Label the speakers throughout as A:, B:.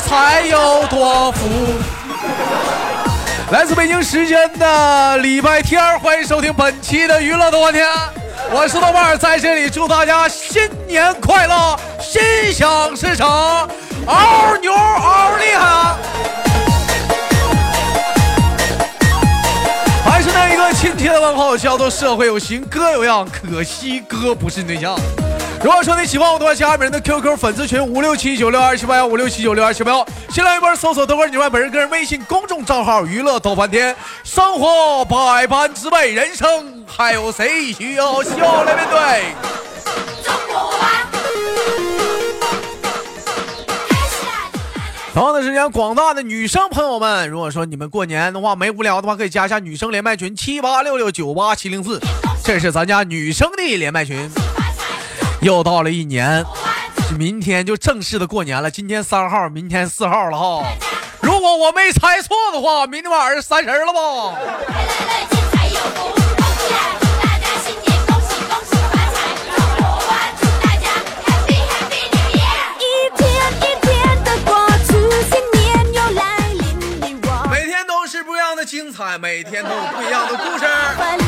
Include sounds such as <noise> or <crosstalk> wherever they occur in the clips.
A: 才有，多福。来自北京时间的礼拜天，欢迎收听本期的娱乐多天，我是豆瓣，在这里祝大家新年快乐，心想事成，嗷牛嗷厉害！还是那一个亲切的问候，叫做社会有型哥有样，可惜哥不是对象。如果说你喜欢我的话，加本人的 QQ 粉丝群五六七九六二七八幺五六七九六二七八幺，新浪微博搜索豆瓣你外本人个人微信公众账号娱乐逗翻天，生活百般滋味，人生还有谁需要笑来面对？同样的时间，广大的女生朋友们，如果说你们过年的话没无聊的话，可以加一下女生连麦群七八六六九八七零四，这是咱家女生的连麦群。<laughs> 又到了一年，明天就正式的过年了。今天三号，明天四号了哈。如果我没猜错的话，明天晚上三十了吧？每天都是不一样的精彩，每天都有不一样的故事。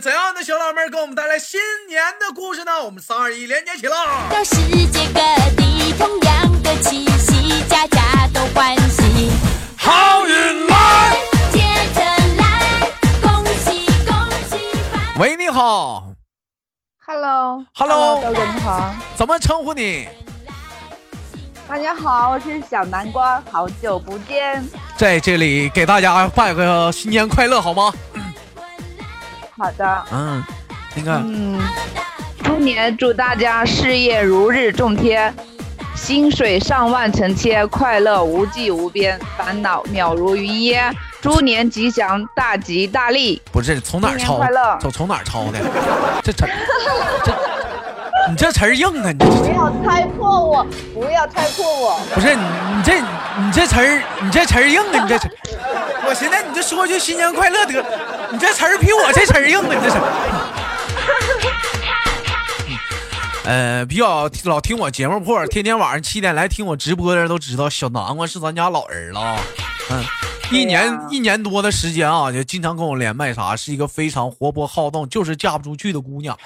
A: 怎样的小老妹儿给我们带来新年的故事呢？我们三二一，连接起了。世界各地同样的气息，家家都欢喜，好运来，接着来，恭喜恭喜！喂，你好。
B: Hello，Hello，
A: 哥哥
B: 你好。
A: 怎么称呼你？
B: 大家好，我是小南瓜，好久不见。
A: 在这里给大家拜个新年快乐，好吗？
B: 好的，嗯，
A: 那个，嗯，
B: 猪年祝大家事业如日中天，薪水上万成千，快乐无际无边，烦恼渺如云烟，猪年吉祥，大吉大利。
A: 不是从哪儿抄？从从哪儿抄的？这词，这你这词儿硬啊！你
B: 不要猜破我，不要猜破我。
A: 不是你，你这你这词儿，你这词儿硬啊！你这词。我寻思你就说句新年快乐得，你这词儿比我这词儿硬啊！你这是。<laughs> 呃，比较老听我节目或者天天晚上七点来听我直播的人都知道，小南瓜是咱家老人了。嗯，一年一年多的时间啊，就经常跟我连麦啥，是一个非常活泼好动，就是嫁不出去的姑娘。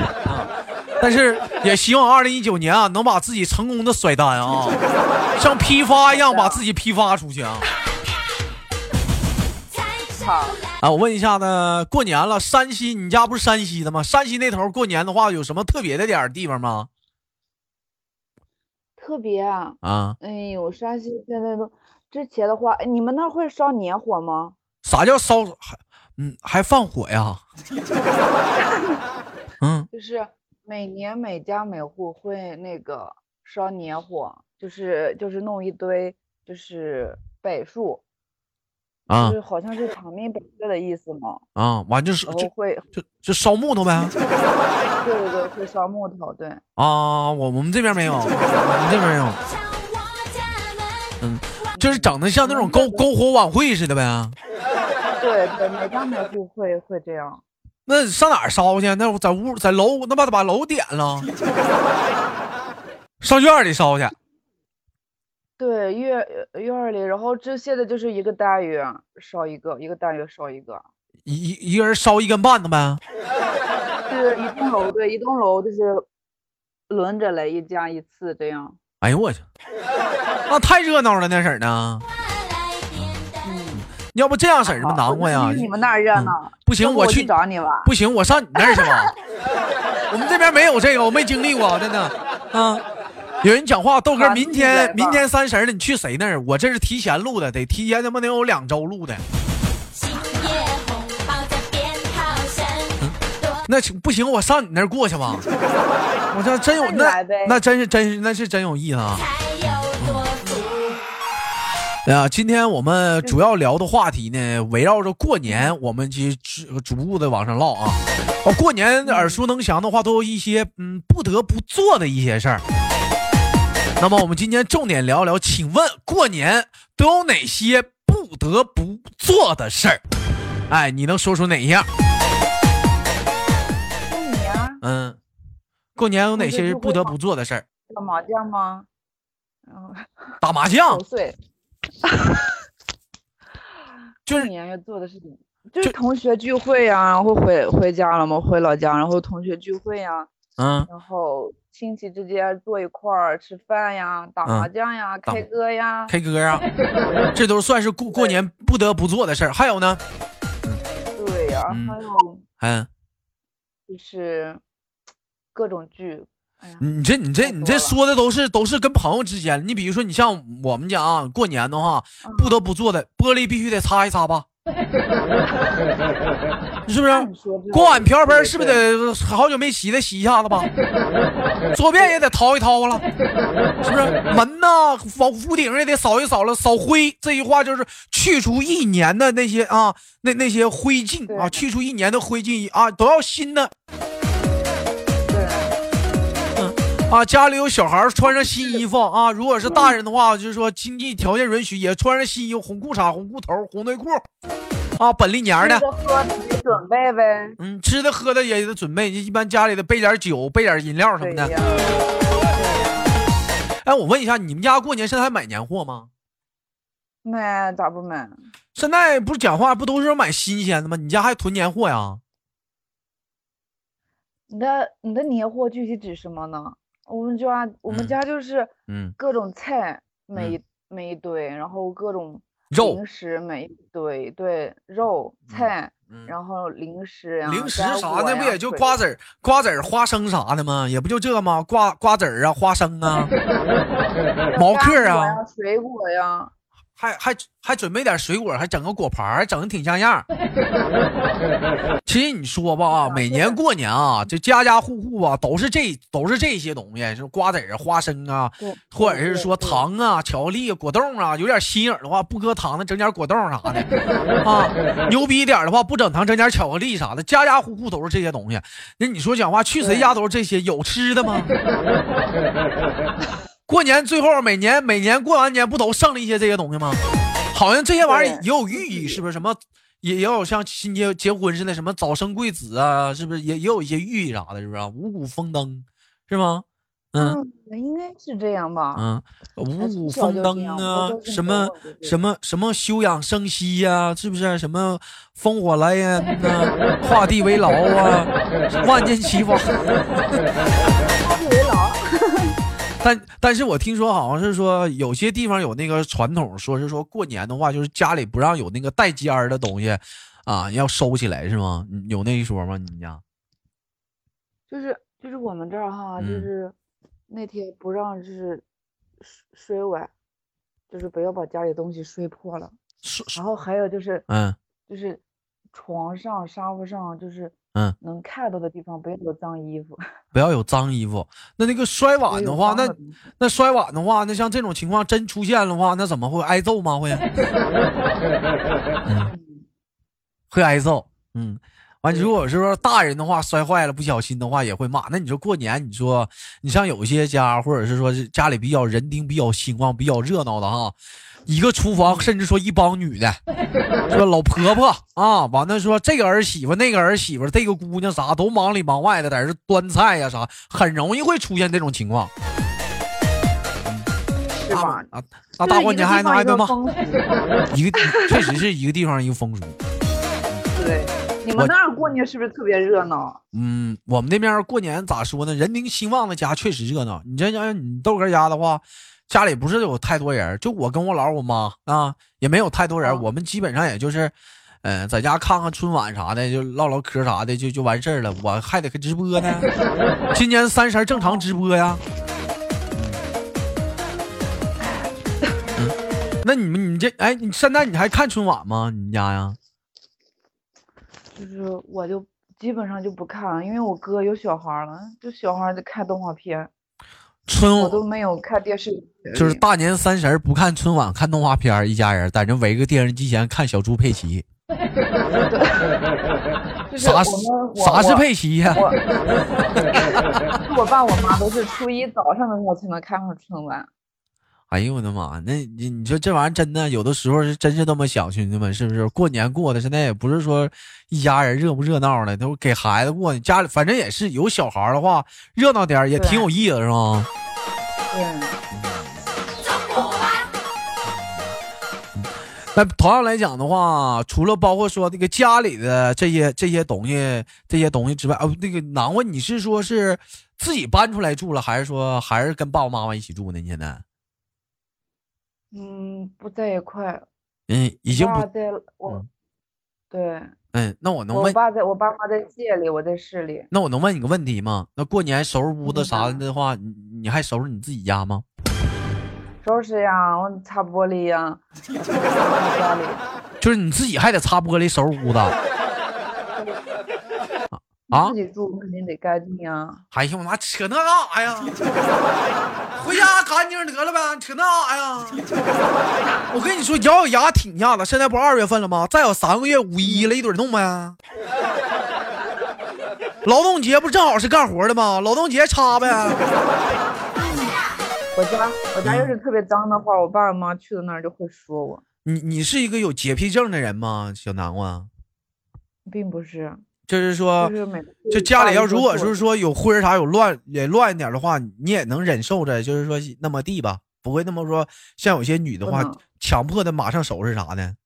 A: <laughs> 但是也希望二零一九年啊，能把自己成功的甩单啊，像批发一样把自己批发出去啊。啊，我问一下呢，过年了，山西，你家不是山西的吗？山西那头过年的话，有什么特别的点地方吗？
B: 特别啊！啊，哎呦，山西现在都之前的话，你们那会烧年火吗？
A: 啥叫烧？还嗯，还放火呀？<laughs>
B: 嗯，就是每年每家每户会那个烧年火，就是就是弄一堆就是柏树。啊，就是好像是长命百岁的意思嘛。
A: 啊，完就是
B: 就会
A: 就就烧木头呗。<laughs>
B: 对对对，会烧木头，对。
A: 啊，我我们这边没有，我们这边没有。嗯，就是整的像那种篝篝火晚会似的呗。<laughs>
B: 对对，每家每户会会这样。
A: 那上哪儿烧去？那在屋在楼，那把把楼点了，<laughs> 上院里烧去。
B: 对院院里，然后这现在就是一个单元烧一个，一个单元烧一个，
A: 一一个人烧一根半的呗。<laughs>
B: 是一栋楼，对，一栋楼就是轮着来，一家一次这样。
A: 哎呦我去，那太热闹了那婶儿
B: 呢。
A: 嗯，要不这样式儿吧，难过呀。
B: 你们那儿热闹。
A: 不行，
B: 我
A: 去
B: 找你吧。
A: 不行，我上你那儿去吧。<laughs> 我们这边没有这个，我没经历过，真的。啊。<laughs> 有人讲话，豆哥，明天明天三十了，你去谁那儿？我这是提前录的，得提前他妈得有两周录的。那不行，我上你那儿过去吧。<laughs> 我这真有那那真是真是那是真有意思啊。哎呀，今天我们主要聊的话题呢，围绕着过年，我们去逐逐步的往上唠啊。过年耳熟能详的话，都有一些嗯不得不做的一些事儿。那么我们今天重点聊聊，请问过年都有哪些不得不做的事儿？哎，你能说出哪一样？
B: 过年？嗯，
A: 过年有哪些不得不做的事儿？
B: 打麻将吗？嗯，
A: 打麻将。
B: 岁。<laughs>
A: 就是
B: 年要做的事情，就是同学聚会呀，然后回回家了嘛，回老家，然后同学聚会呀，
A: 嗯，
B: 然后亲戚之间坐一块儿吃饭呀，打麻将呀，K 歌呀
A: ，K 歌呀，<laughs> 这都算是过过年不得不做的事儿。还有呢？
B: 对呀，还有，嗯，就是各种聚。
A: 你这你这你这说的都是都是跟朋友之间。你比如说，你像我们家啊，过年的话，不得不做的玻璃必须得擦一擦吧，<laughs> 是不是？锅碗瓢盆是不是得好久没洗的洗一下子吧？坐便也得掏一掏了，是不是？门呐，房屋顶也得扫一扫了，扫灰。这句话就是去除一年的那些啊，那那些灰烬啊，去除一年的灰烬啊，都要新的。啊，家里有小孩穿上新衣服啊！如果是大人的话，就是说经济条件允许，也穿上新衣服，红裤衩、红裤头、红内裤，啊，本历年的。
B: 喝的准备呗。
A: 嗯，吃的喝的也得准备，一般家里得备点酒，备点饮料什么的。哎，我问一下，你们家过年现在还买年货吗？
B: 买，咋不买？
A: 现在不是讲话不都是买新鲜的吗？你家还囤年货呀？
B: 你的你的年货具体指什么呢？我们家我们家就是，嗯，各种菜每一每一堆，然后各种零食每一堆，对，肉菜，然后零食呀，
A: 零食啥的不也就瓜子儿、瓜子儿、花生啥的吗？也不就这吗？瓜瓜子儿啊，花生啊，<laughs> 毛嗑啊，
B: 水果呀。
A: 还还还准备点水果，还整个果盘，整的挺像样。<laughs> 其实你说吧啊，每年过年啊，这家家户户啊，都是这都是这些东西，是瓜子儿、花生啊，或者是说糖啊、巧克力、果冻啊。有点心眼的话，不搁糖的，整点果冻啥的 <laughs> 啊。牛逼一点的话，不整糖，整点巧克力啥的。家家户户都是这些东西。那你说讲话，去谁家都是这些？有吃的吗？<laughs> 过年最后每年每年过完年不都剩了一些这些东西吗？好像这些玩意儿也有寓意，是不是？什么也也有像新结结婚似的，什么早生贵子啊，是不是也也有一些寓意啥的，是不是？五谷丰登，是吗？
B: 嗯，应该是这样吧。
A: 嗯，五谷丰登啊，什么什么什么休养生息呀，是不是？什么烽火来烟呐，<laughs> 画地为牢啊，万箭齐发。但但是我听说好像是说有些地方有那个传统，说是说过年的话，就是家里不让有那个带尖儿的东西，啊，要收起来是吗？有那一说吗？你们家？
B: 就是就是我们这儿哈，就是那天不让就是摔碗，就是不要把家里东西摔破了。然后还有就是嗯，就是床上沙发上就是。嗯，能看到的地方不要有脏衣服，<laughs>
A: 不要有脏衣服。那那个摔碗的话，那那摔碗的话，那像这种情况真出现的话，那怎么会挨揍吗？会，<laughs> 会挨揍。嗯，完，如果是说大人的话摔坏了，不小心的话也会骂。那你说过年，你说你像有些家，或者是说是家里比较人丁比较兴旺、比较热闹的哈。一个厨房，甚至说一帮女的，<laughs> 说老婆婆啊，完了说这个儿媳妇、那个儿媳妇、这个姑娘啥都忙里忙外的，在这端菜呀啥，很容易会出现这种情况。
B: 是吧？
A: 啊，那大过年还能挨顿骂？一个 <laughs> 确实是一个地方一个风俗。
B: 对，你们那儿过年是不是特别热闹？
A: 嗯，我们那边过年咋说呢？人丁兴旺的家确实热闹。你这像你豆哥家的话。家里不是有太多人，就我跟我姥我妈啊，也没有太多人。我们基本上也就是，嗯，在家看看春晚啥的，就唠唠嗑啥的，就就完事儿了。我还得直播呢，今年三十正常直播呀。嗯，那你们你这哎，你现在你还看春晚吗？你们家呀？
B: 就是我就基本上就不看了，因为我哥有小孩了，就小孩得看动画片。
A: 春
B: 我都没有看电视，
A: 就是大年三十不看春晚，看动画片，一家人在这围个电视机前看小猪佩奇。<laughs>
B: 啥
A: 啥是佩奇呀？<laughs>
B: 我爸我妈都是初一早上的时候才能看上春晚。
A: 哎呦我的妈！那你你说这玩意儿真的，有的时候是真是那么想，兄弟们，是不是？过年过的现在也不是说一家人热不热闹的，都给孩子过。家里反正也是有小孩的话，热闹点也挺有意思，是吧？
B: 对。
A: 那同样来讲的话，除了包括说那个家里的这些这些东西这些东西之外，哦，那个难问你是说是自己搬出来住了，还是说还是跟爸爸妈妈一起住呢？你现在？
B: 嗯，不在一块。
A: 嗯，已经不
B: 在。我，对。
A: 嗯，那我能问？
B: 我爸在我爸妈在县里，我在市里。
A: 那我能问你个问题吗？那过年收拾屋子啥的话，你你还收拾你自己家吗？
B: 收拾呀，我擦玻璃呀。<laughs>
A: 就是你自己还得擦玻璃、收拾屋子。<laughs> 啊，
B: 自己住肯定得干净呀。
A: 哎呀我妈，扯那干啥呀？回家干净得了呗，扯那干啥呀？我跟你说，咬咬牙挺一下子。现在不二月份了吗？再有三个月五一了，一准弄呗。劳动节不正好是干活的吗？劳动节擦呗。<laughs>
B: 我家我家要是特别脏的话，我爸妈去了那儿就会说我。
A: 你你是一个有洁癖症的人吗，小南瓜？
B: 并不是。
A: 就是说，就家里要如果是说有灰啥有乱也乱一点的话，你也能忍受着，就是说那么地吧，不会那么说像有些女的话强迫的马上收拾啥的。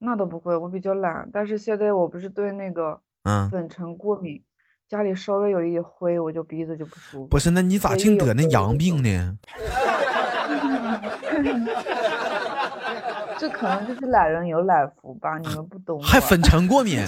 B: 那倒不会，我比较懒。但是现在我不是对那个
A: 嗯
B: 粉尘过敏，家里稍微有一点灰，我就鼻子就不舒服。
A: 不是，那你咋净得那阳病呢？<laughs>
B: 这可能就是懒人有懒福吧，你们不懂。
A: 还粉尘过敏。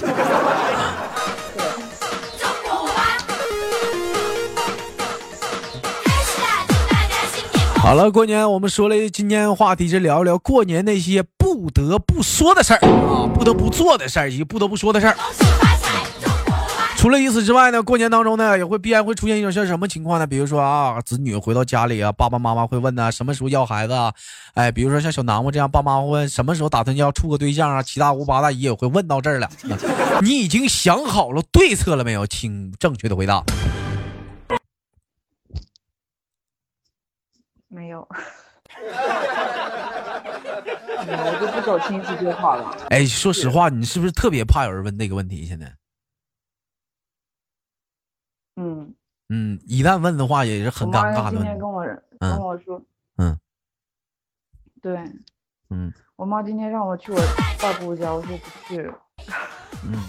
A: 好了，过年我们说了，今天话题是聊一聊过年那些不得不说的事儿啊，不得不做的事儿以及不得不说的事儿。除了以此之外呢，过年当中呢，也会必然会出现一种像什么情况呢？比如说啊，子女回到家里啊，爸爸妈妈会问呢，什么时候要孩子啊？哎，比如说像小南瓜这样，爸妈会问什么时候打算要处个对象啊？七大姑八大姨也会问到这儿了。你已经想好了对策了没有？请正确的回答。
B: 没有，<laughs> 我就不走亲戚就好了。
A: 哎，说实话，你是不是特别怕有人问那个问题？现在？
B: 嗯
A: 嗯，一旦问的话也是很尴尬的。
B: 今天跟我跟我说，嗯，对，
A: 嗯，
B: 我妈今天让我去我大姑家，我说不去。
A: 嗯，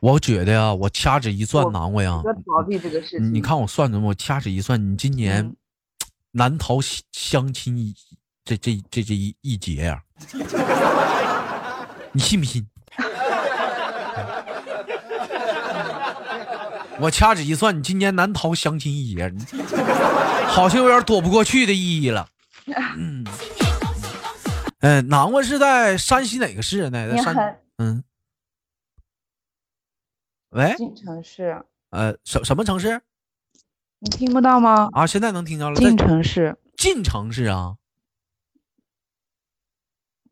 A: 我觉得呀，我掐指一算，难过呀。
B: 逃避这个事情。
A: 你看我算的，我掐指一算，你今年 <tsk> 难逃相亲一这这这这一一劫呀，<laughs> 你信不信？<laughs> 我掐指一算，你今年难逃相亲一劫，好像有点躲不过去的意义了。嗯，嗯，南瓜是在山西哪个市呢？在山嗯，喂，
B: 晋城市。
A: 呃，什什么城市？
B: 你听不到吗？
A: 啊，现在能听到了。
B: 晋城市。
A: 晋城市啊。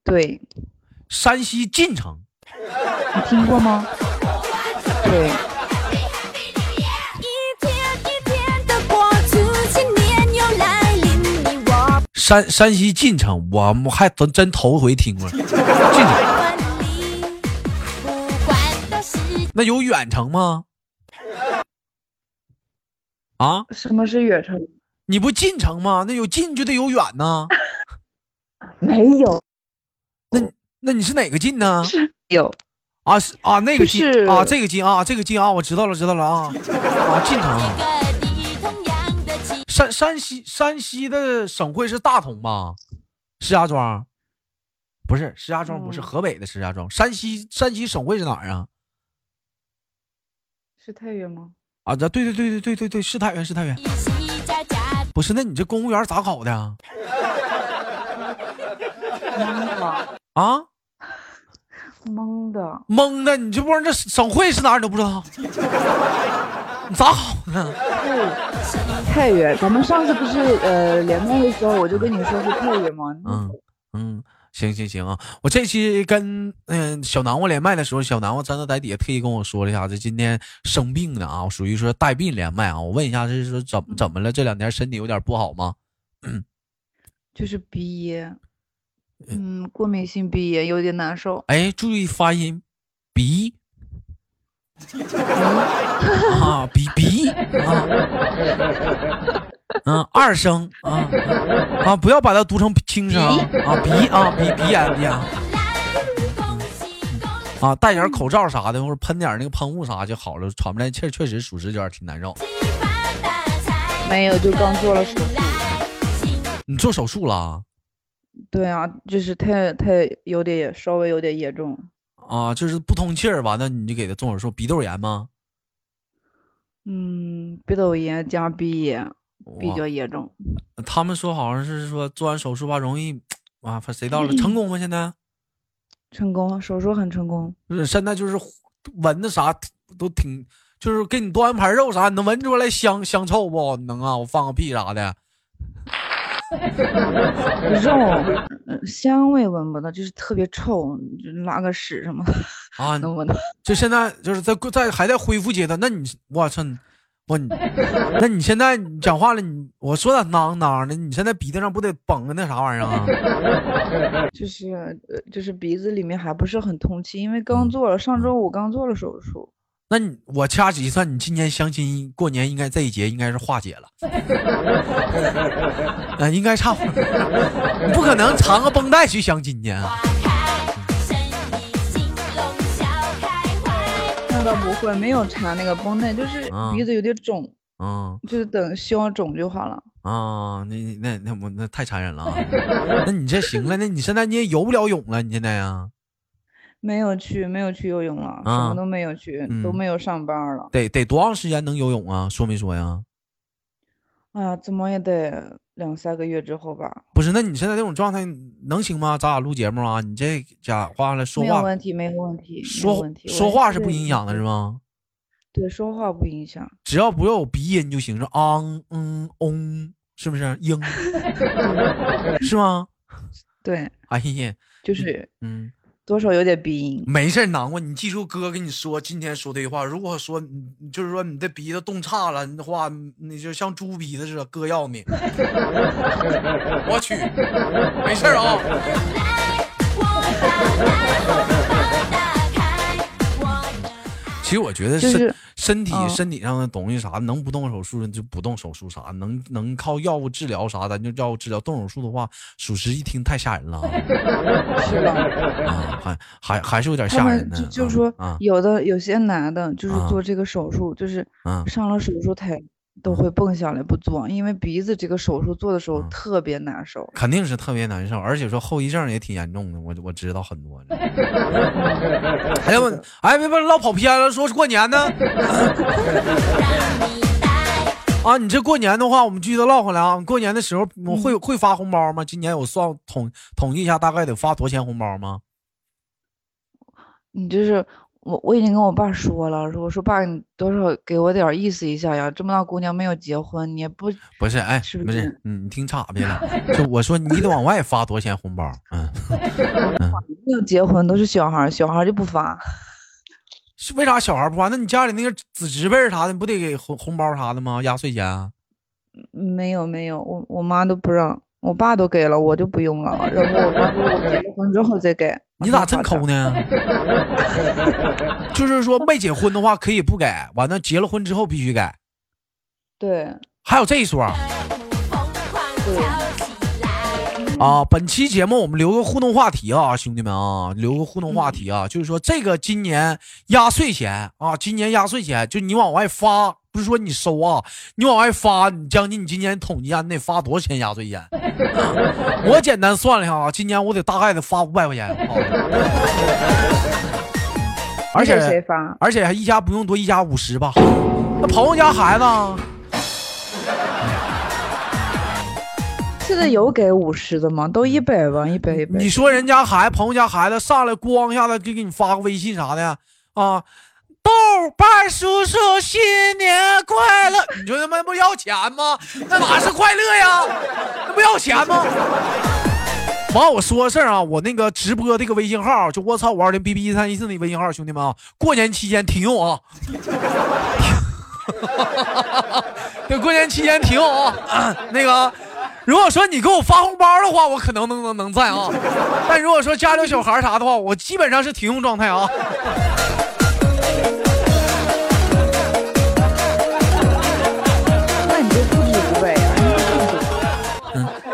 B: 对。
A: 山西晋城。
B: 你听过吗？对。
A: 山山西晋城，我们还真真头回听过。<laughs> 晋城，那有远程吗？啊？
B: 什么是远程？
A: 你不进城吗？那有近就得有远呢。<laughs>
B: 没有。
A: 那那你是哪个晋呢？
B: 有。
A: 啊是啊，那个晋啊，这个晋啊，这个晋啊，我知道了，知道了啊啊，晋城。山山西山西的省会是大同吧？石家庄，不是石家庄，不是河北的石家庄。山西山西省会是哪儿啊？
B: 是太原吗？
A: 啊，这对对对对对对对，是太原是太原。不是，那你这公务员咋考的？
B: 懵 <laughs> 的
A: 啊？
B: 懵的
A: 懵的，你这不知道这省会是哪儿你都不知道？你咋好呢？
B: 太原，咱们上次不是呃连麦的时候，我就跟你说是太原吗？
A: 嗯嗯，行行行啊，我这期跟嗯小南瓜连麦的时候，小南瓜真的在底下特意跟我说了一下，这，今天生病了啊，属于说带病连麦啊。我问一下，这是说怎怎么了？这两天身体有点不好吗？
B: 就是鼻炎，嗯，过敏性鼻炎有点难受。
A: 哎，注意发音，鼻。<laughs> 啊，鼻鼻啊，嗯，二声啊啊，不要把它读成轻声啊，鼻啊鼻鼻炎鼻炎啊，戴点口罩啥的，或者喷点那个喷雾啥就好了，喘不来气，确实属实有点挺难受。
B: 没有，就刚做了手术。
A: 你做手术了？
B: 对啊，就是太太有点稍微有点严重。
A: 啊，就是不通气儿，完了你就给他做手术，鼻窦炎吗？
B: 嗯，鼻窦炎加鼻炎比较严重。
A: 他们说好像是说做完手术吧，容易啊，谁到了成功吗？现在
B: 成功，手术很成功。
A: 是现在就是闻的啥都挺，就是给你端盘肉啥，你能闻出来香香臭不？能啊，我放个屁啥的。<laughs>
B: 肉香味闻不到，就是特别臭，就拉个屎什么啊，能闻到。
A: 就现在就是在在还在恢复阶段，那你我操，我那你现在讲话了，你我说咋囔囔的？你现在鼻子上不得绷个那啥玩意儿
B: 啊？<laughs> 就是呃，就是鼻子里面还不是很通气，因为刚做了，上周五刚做了手术。
A: 那你我掐指一算，你今年相亲过年应该这一节应该是化解了，<laughs> 呃，应该差不多，你不可能缠个绷带去相亲去。
B: 那倒不会，没有缠那个绷带，就是鼻子有点肿，嗯，就是等消肿就好了。
A: 啊，那那那我那太残忍了，<laughs> 那你这行了，那你现在你也游不了泳了，你现在呀？
B: 没有去，没有去游泳了，什么都没有去，都没有上班了。
A: 得得多长时间能游泳啊？说没说呀？
B: 哎呀，怎么也得两三个月之后吧。
A: 不是，那你现在这种状态能行吗？咱俩录节目啊，你这家话了说话
B: 没有问题，没有问题，
A: 说说话是不影响的，是吗？
B: 对，说话不影响，
A: 只要不要有鼻音就行，是昂嗯嗡，是不是？应 <laughs> 是吗？
B: 对，
A: 哎呀，
B: 就是嗯。多少有点鼻音，
A: 没事，难过。你记住哥跟你说今天说的话。如果说你就是说你的鼻子冻差了的话，你就像猪鼻子似的，哥要你。<laughs> 我去，没事啊。<laughs> <laughs> 其实我觉得身身体身体上的东西啥能不动手术就不动手术啥，能能靠药物治疗啥的就药物治疗。动手术的话，属实一听太吓人了，<laughs>
B: 是吧？
A: 啊，还还还是有点吓人的。
B: 就就说，有的有些男的，就是做这个手术，就是上了手术台。都会蹦下来不做，因为鼻子这个手术做的时候特别难受，
A: 肯定是特别难受，而且说后遗症也挺严重的，我我知道很多。哎呀我哎别别唠跑偏了，说是过年呢。啊，你这过年的话，我们继续唠回来啊。过年的时候我会会发红包吗？今年有算统统计一下，大概得发多少钱红包吗？
B: 你就是。我我已经跟我爸说了，我说爸，你多少给我点意思一下呀？这么大姑娘没有结婚，你也不
A: 不是哎，
B: 是不
A: 是？嗯，你听岔别了。就我说你得往外发多少钱红包？嗯，<laughs>
B: 没有结婚都是小孩，小孩就不发。<laughs>
A: 是为啥小孩不发？那你家里那个子侄辈啥的不得给红红包啥的吗？压岁钱？
B: 没有没有，我我妈都不让。我爸都给了，我就不用了。<laughs> 然后我妈说我 <laughs> 结了婚之后再给。
A: 你咋这么抠呢？<laughs> 就是说没结婚的话可以不给，完了结了婚之后必须给。
B: 对。
A: 还有这一说。啊，本期节目我们留个互动话题啊，兄弟们啊，留个互动话题啊，就是说这个今年压岁钱啊，今年压岁钱就你往外发。不是说你收啊，你往外发，你将近你今年统计下，你得发多少钱压岁钱？<laughs> 我简单算了一下啊，今年我得大概得发五百块钱。<laughs> 而且
B: 谁发？
A: 而且还一家不用多，一家五十吧。那朋友家孩子，
B: 现在有给五十的吗？都一百吧，<laughs> 一百一百。
A: 你说人家孩子，朋友家孩子上来咣一下子给给你发个微信啥的啊？豆瓣叔叔新年快乐！<laughs> 你说他妈不要钱吗？那哪是快乐呀？那不要钱吗？完，我说个事儿啊，我那个直播这个微信号，就我操五二零 B B 一三一四那微信号，兄弟们啊，过年期间停用啊！<laughs> 对，过年期间停用啊！<clears throat> 那个。如果说你给我发红包的话，我可能能能能在啊。但如果说家里有小孩啥的话，我基本上是停用状态啊。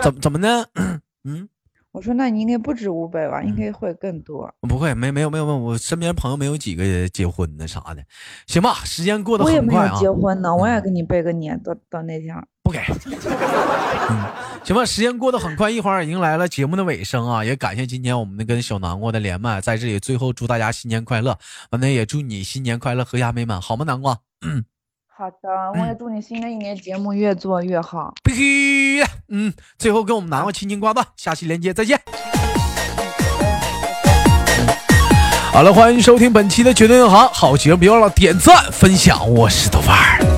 A: 怎么怎么呢？<clears throat> 嗯。
B: 我说，那你应该不止五百吧？应该会更多。
A: 不会，没没有没有没有，我身边朋友没有几个结婚的啥的。行吧，时间过得很快
B: 啊。结婚呢，我也给你拜个年，到到那天。
A: 不给。嗯，行吧，时间过得很快，一会儿迎来了节目的尾声啊！也感谢今天我们跟小南瓜的连麦，在这里最后祝大家新年快乐，完了也祝你新年快乐，阖家美满，好吗？南瓜。嗯。
B: 好的，我也祝你新的一年节目越做越好。
A: 必须的，嗯，最后跟我们南瓜亲亲挂断，下期连接再见。好了，欢迎收听本期的绝对硬行，好节目别忘了点赞分享，我是豆瓣儿。